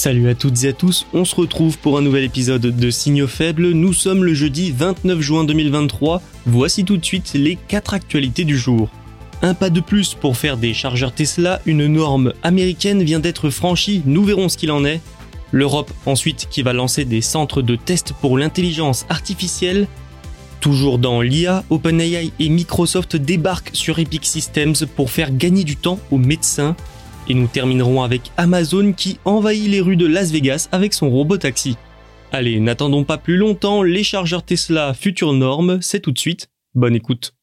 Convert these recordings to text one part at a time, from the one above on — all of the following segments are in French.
Salut à toutes et à tous, on se retrouve pour un nouvel épisode de Signaux faibles. Nous sommes le jeudi 29 juin 2023. Voici tout de suite les 4 actualités du jour. Un pas de plus pour faire des chargeurs Tesla, une norme américaine vient d'être franchie, nous verrons ce qu'il en est. L'Europe ensuite qui va lancer des centres de test pour l'intelligence artificielle. Toujours dans l'IA, OpenAI et Microsoft débarquent sur Epic Systems pour faire gagner du temps aux médecins. Et nous terminerons avec Amazon qui envahit les rues de Las Vegas avec son robot taxi. Allez, n'attendons pas plus longtemps, les chargeurs Tesla future norme, c'est tout de suite. Bonne écoute.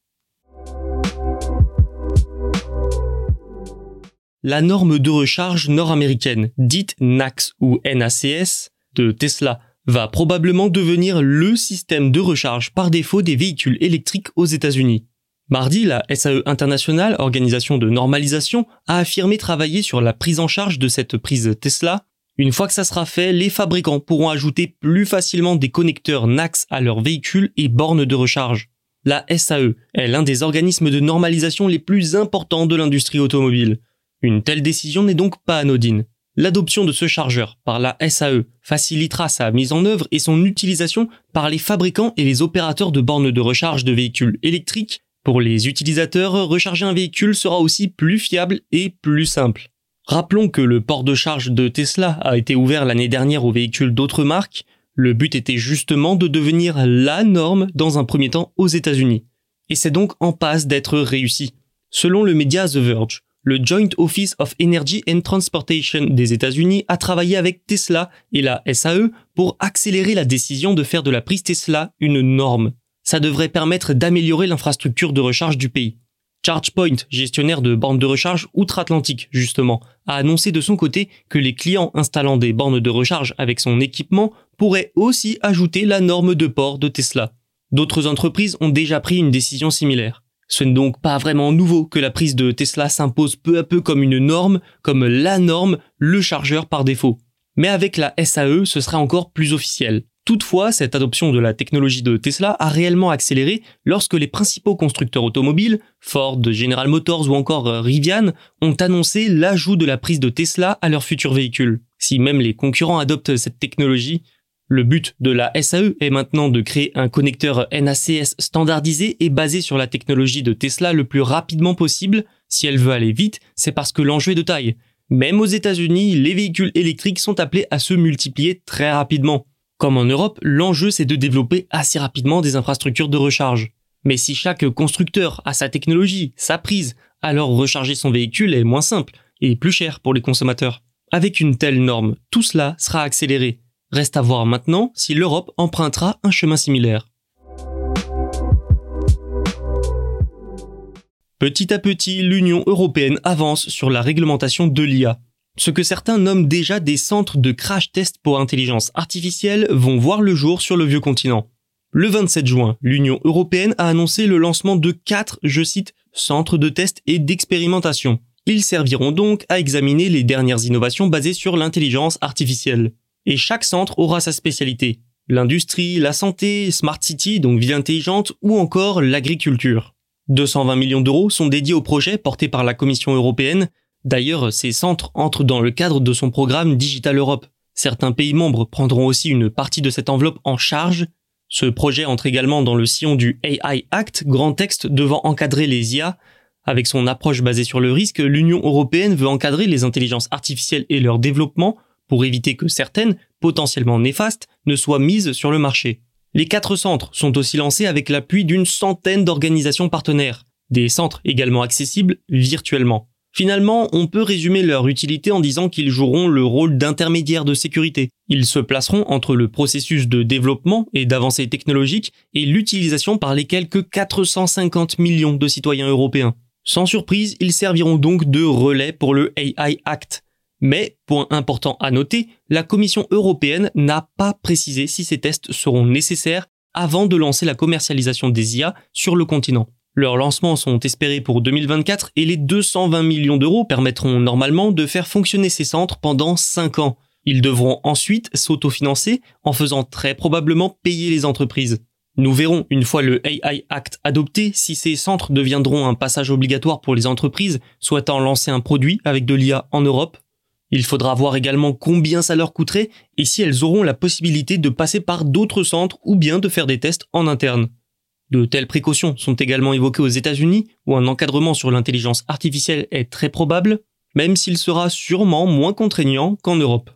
La norme de recharge nord-américaine, dite NACS ou NACS, de Tesla, va probablement devenir le système de recharge par défaut des véhicules électriques aux États-Unis. Mardi, la SAE International, organisation de normalisation, a affirmé travailler sur la prise en charge de cette prise Tesla. Une fois que ça sera fait, les fabricants pourront ajouter plus facilement des connecteurs NACS à leurs véhicules et bornes de recharge. La SAE est l'un des organismes de normalisation les plus importants de l'industrie automobile. Une telle décision n'est donc pas anodine. L'adoption de ce chargeur par la SAE facilitera sa mise en œuvre et son utilisation par les fabricants et les opérateurs de bornes de recharge de véhicules électriques. Pour les utilisateurs, recharger un véhicule sera aussi plus fiable et plus simple. Rappelons que le port de charge de Tesla a été ouvert l'année dernière aux véhicules d'autres marques. Le but était justement de devenir la norme dans un premier temps aux États-Unis. Et c'est donc en passe d'être réussi. Selon le média The Verge, le Joint Office of Energy and Transportation des États-Unis a travaillé avec Tesla et la SAE pour accélérer la décision de faire de la prise Tesla une norme. Ça devrait permettre d'améliorer l'infrastructure de recharge du pays. ChargePoint, gestionnaire de bornes de recharge outre-Atlantique justement, a annoncé de son côté que les clients installant des bornes de recharge avec son équipement pourraient aussi ajouter la norme de port de Tesla. D'autres entreprises ont déjà pris une décision similaire. Ce n'est donc pas vraiment nouveau que la prise de Tesla s'impose peu à peu comme une norme, comme la norme, le chargeur par défaut. Mais avec la SAE, ce sera encore plus officiel. Toutefois, cette adoption de la technologie de Tesla a réellement accéléré lorsque les principaux constructeurs automobiles, Ford, General Motors ou encore Rivian, ont annoncé l'ajout de la prise de Tesla à leurs futurs véhicules. Si même les concurrents adoptent cette technologie, le but de la SAE est maintenant de créer un connecteur NACS standardisé et basé sur la technologie de Tesla le plus rapidement possible. Si elle veut aller vite, c'est parce que l'enjeu est de taille. Même aux États-Unis, les véhicules électriques sont appelés à se multiplier très rapidement. Comme en Europe, l'enjeu c'est de développer assez rapidement des infrastructures de recharge. Mais si chaque constructeur a sa technologie, sa prise, alors recharger son véhicule est moins simple et plus cher pour les consommateurs. Avec une telle norme, tout cela sera accéléré Reste à voir maintenant si l'Europe empruntera un chemin similaire. Petit à petit, l'Union européenne avance sur la réglementation de l'IA. Ce que certains nomment déjà des centres de crash test pour intelligence artificielle vont voir le jour sur le vieux continent. Le 27 juin, l'Union européenne a annoncé le lancement de quatre, je cite, centres de test et d'expérimentation. Ils serviront donc à examiner les dernières innovations basées sur l'intelligence artificielle et chaque centre aura sa spécialité. L'industrie, la santé, Smart City, donc ville intelligente, ou encore l'agriculture. 220 millions d'euros sont dédiés au projet porté par la Commission européenne. D'ailleurs, ces centres entrent dans le cadre de son programme Digital Europe. Certains pays membres prendront aussi une partie de cette enveloppe en charge. Ce projet entre également dans le sillon du AI Act, grand texte devant encadrer les IA. Avec son approche basée sur le risque, l'Union européenne veut encadrer les intelligences artificielles et leur développement pour éviter que certaines, potentiellement néfastes, ne soient mises sur le marché. Les quatre centres sont aussi lancés avec l'appui d'une centaine d'organisations partenaires, des centres également accessibles virtuellement. Finalement, on peut résumer leur utilité en disant qu'ils joueront le rôle d'intermédiaire de sécurité. Ils se placeront entre le processus de développement et d'avancée technologique et l'utilisation par les quelques 450 millions de citoyens européens. Sans surprise, ils serviront donc de relais pour le AI Act. Mais, point important à noter, la Commission européenne n'a pas précisé si ces tests seront nécessaires avant de lancer la commercialisation des IA sur le continent. Leurs lancements sont espérés pour 2024 et les 220 millions d'euros permettront normalement de faire fonctionner ces centres pendant 5 ans. Ils devront ensuite s'autofinancer en faisant très probablement payer les entreprises. Nous verrons une fois le AI Act adopté si ces centres deviendront un passage obligatoire pour les entreprises souhaitant lancer un produit avec de l'IA en Europe. Il faudra voir également combien ça leur coûterait et si elles auront la possibilité de passer par d'autres centres ou bien de faire des tests en interne. De telles précautions sont également évoquées aux États-Unis, où un encadrement sur l'intelligence artificielle est très probable, même s'il sera sûrement moins contraignant qu'en Europe.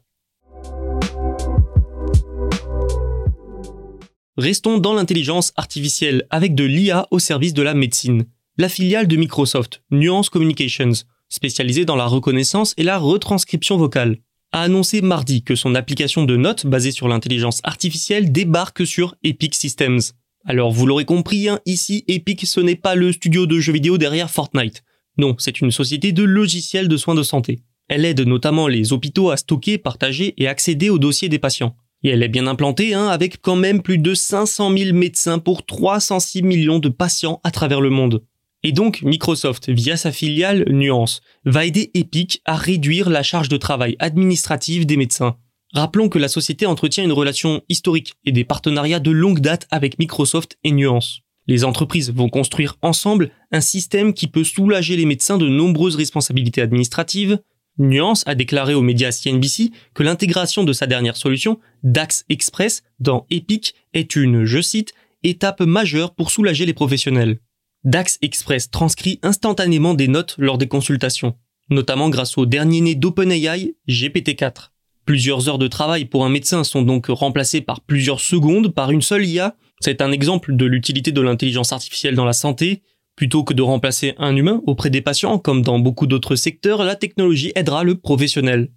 Restons dans l'intelligence artificielle avec de l'IA au service de la médecine. La filiale de Microsoft, Nuance Communications, spécialisée dans la reconnaissance et la retranscription vocale, a annoncé mardi que son application de notes basée sur l'intelligence artificielle débarque sur Epic Systems. Alors vous l'aurez compris, hein, ici Epic ce n'est pas le studio de jeux vidéo derrière Fortnite. Non, c'est une société de logiciels de soins de santé. Elle aide notamment les hôpitaux à stocker, partager et accéder aux dossiers des patients. Et elle est bien implantée, hein, avec quand même plus de 500 000 médecins pour 306 millions de patients à travers le monde. Et donc, Microsoft, via sa filiale Nuance, va aider Epic à réduire la charge de travail administrative des médecins. Rappelons que la société entretient une relation historique et des partenariats de longue date avec Microsoft et Nuance. Les entreprises vont construire ensemble un système qui peut soulager les médecins de nombreuses responsabilités administratives. Nuance a déclaré aux médias CNBC que l'intégration de sa dernière solution, DAX Express, dans Epic est une, je cite, étape majeure pour soulager les professionnels. DAX Express transcrit instantanément des notes lors des consultations, notamment grâce au dernier né d'OpenAI, GPT-4. Plusieurs heures de travail pour un médecin sont donc remplacées par plusieurs secondes par une seule IA. C'est un exemple de l'utilité de l'intelligence artificielle dans la santé. Plutôt que de remplacer un humain auprès des patients, comme dans beaucoup d'autres secteurs, la technologie aidera le professionnel.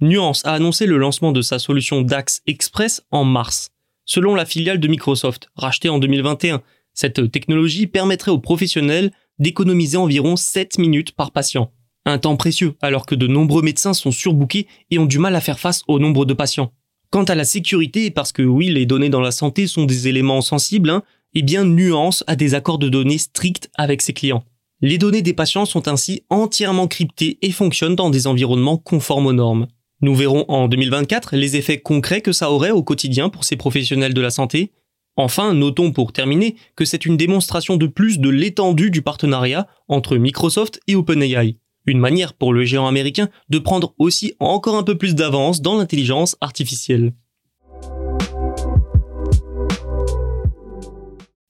Nuance a annoncé le lancement de sa solution DAX Express en mars. Selon la filiale de Microsoft, rachetée en 2021, cette technologie permettrait aux professionnels d'économiser environ 7 minutes par patient. Un temps précieux alors que de nombreux médecins sont surbookés et ont du mal à faire face au nombre de patients. Quant à la sécurité, parce que oui, les données dans la santé sont des éléments sensibles, hein, eh bien Nuance a des accords de données stricts avec ses clients. Les données des patients sont ainsi entièrement cryptées et fonctionnent dans des environnements conformes aux normes. Nous verrons en 2024 les effets concrets que ça aurait au quotidien pour ces professionnels de la santé. Enfin, notons pour terminer que c'est une démonstration de plus de l'étendue du partenariat entre Microsoft et OpenAI. Une manière pour le géant américain de prendre aussi encore un peu plus d'avance dans l'intelligence artificielle.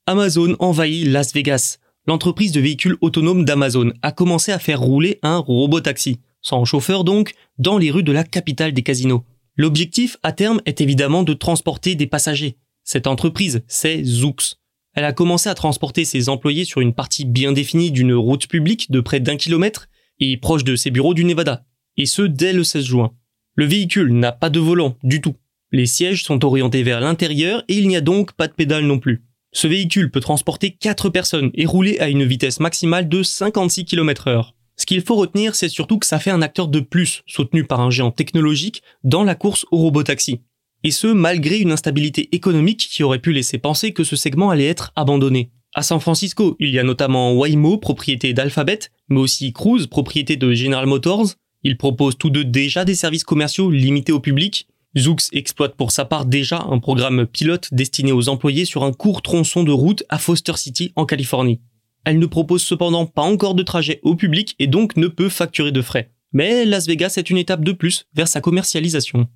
Amazon envahit Las Vegas. L'entreprise de véhicules autonomes d'Amazon a commencé à faire rouler un robot-taxi, sans chauffeur donc, dans les rues de la capitale des casinos. L'objectif à terme est évidemment de transporter des passagers. Cette entreprise, c'est Zoox. Elle a commencé à transporter ses employés sur une partie bien définie d'une route publique de près d'un kilomètre et proche de ses bureaux du Nevada, et ce dès le 16 juin. Le véhicule n'a pas de volant du tout. Les sièges sont orientés vers l'intérieur et il n'y a donc pas de pédale non plus. Ce véhicule peut transporter 4 personnes et rouler à une vitesse maximale de 56 km heure. Ce qu'il faut retenir, c'est surtout que ça fait un acteur de plus, soutenu par un géant technologique, dans la course au robotaxi. Et ce, malgré une instabilité économique qui aurait pu laisser penser que ce segment allait être abandonné. À San Francisco, il y a notamment Waymo, propriété d'Alphabet, mais aussi Cruise, propriété de General Motors. Ils proposent tous deux déjà des services commerciaux limités au public. Zoox exploite pour sa part déjà un programme pilote destiné aux employés sur un court tronçon de route à Foster City en Californie. Elle ne propose cependant pas encore de trajet au public et donc ne peut facturer de frais. Mais Las Vegas est une étape de plus vers sa commercialisation.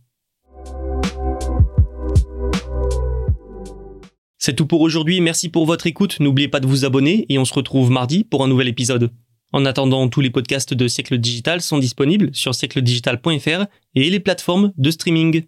C'est tout pour aujourd'hui, merci pour votre écoute, n'oubliez pas de vous abonner et on se retrouve mardi pour un nouvel épisode. En attendant, tous les podcasts de Siècle Digital sont disponibles sur siècledigital.fr et les plateformes de streaming.